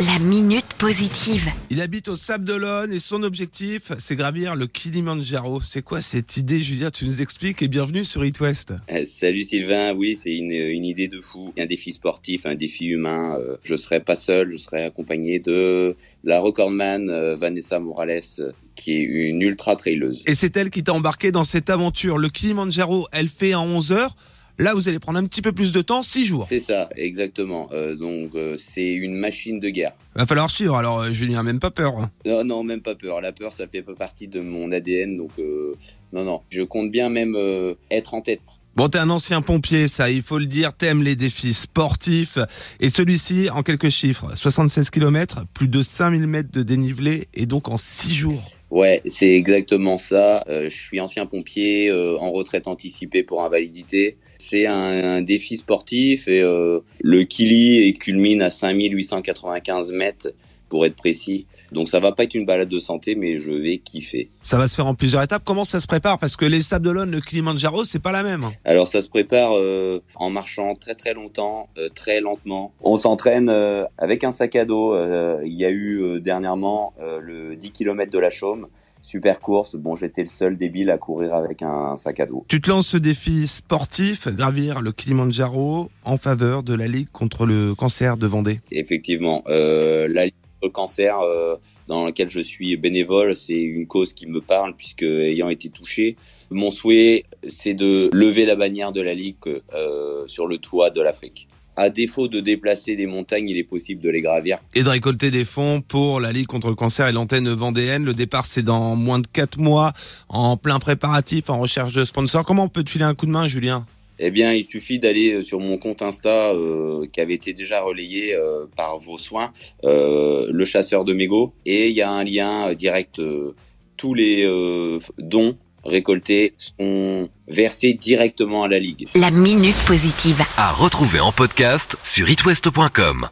La minute positive. Il habite au Sable d'Olonne et son objectif, c'est gravir le Kilimanjaro. C'est quoi cette idée, Julia Tu nous expliques et bienvenue sur It West. Euh, Salut Sylvain, oui, c'est une, une idée de fou, un défi sportif, un défi humain. Euh, Je serai pas seul, je serai accompagné de la recordman euh, Vanessa Morales, qui est une ultra traileuse. Et c'est elle qui t'a embarqué dans cette aventure. Le Kilimanjaro, elle fait en 11 heures. Là, vous allez prendre un petit peu plus de temps, 6 jours. C'est ça, exactement. Euh, donc euh, c'est une machine de guerre. Va falloir suivre. Alors, euh, Julien, même pas peur. hein. Non, non, même pas peur. La peur, ça fait pas partie de mon ADN, donc euh, non, non. Je compte bien même être en tête. Bon, t'es un ancien pompier, ça, il faut le dire. T'aimes les défis sportifs. Et celui-ci, en quelques chiffres, 76 km, plus de 5000 mètres de dénivelé, et donc en 6 jours. Ouais, c'est exactement ça. Euh, je suis ancien pompier euh, en retraite anticipée pour invalidité. C'est un, défi sportif et euh, le Kili culmine à 5895 mètres pour être précis. Donc ça va pas être une balade de santé, mais je vais kiffer. Ça va se faire en plusieurs étapes. Comment ça se prépare? Parce que les Sables d'Olonne, le Kilimanjaro, c'est pas la même. Alors ça se prépare euh, en marchant très très longtemps, euh, très lentement. On s'entraîne euh, avec un sac à dos. Il y a eu dernièrement le 10 km de la Chaume. Super course. Bon, j'étais le seul débile à courir avec un sac à dos. Tu te lances ce défi sportif, gravir le Kilimanjaro en faveur de la Ligue contre le cancer de Vendée. Effectivement, euh, la Ligue cancer euh, dans laquelle je suis bénévole, c'est une cause qui me parle puisque ayant été touché, mon souhait c'est de lever la bannière de la Ligue euh, sur le toit de l'Afrique. À défaut de déplacer des montagnes, il est possible de les gravir. Et de récolter des fonds pour la Ligue contre le cancer et l'antenne vendéenne. Le départ, c'est dans moins de 4 mois, en plein préparatif, en recherche de sponsors. Comment on peut te filer un coup de main, Julien? Eh bien, il suffit d'aller sur mon compte Insta euh, qui avait été déjà relayé euh, par vos soins, euh, le chasseur de mégots, et il y a un lien euh, direct. euh, tous les euh, dons récoltés sont versés directement à la ligue. La minute positive. À retrouver en podcast sur itwest.com.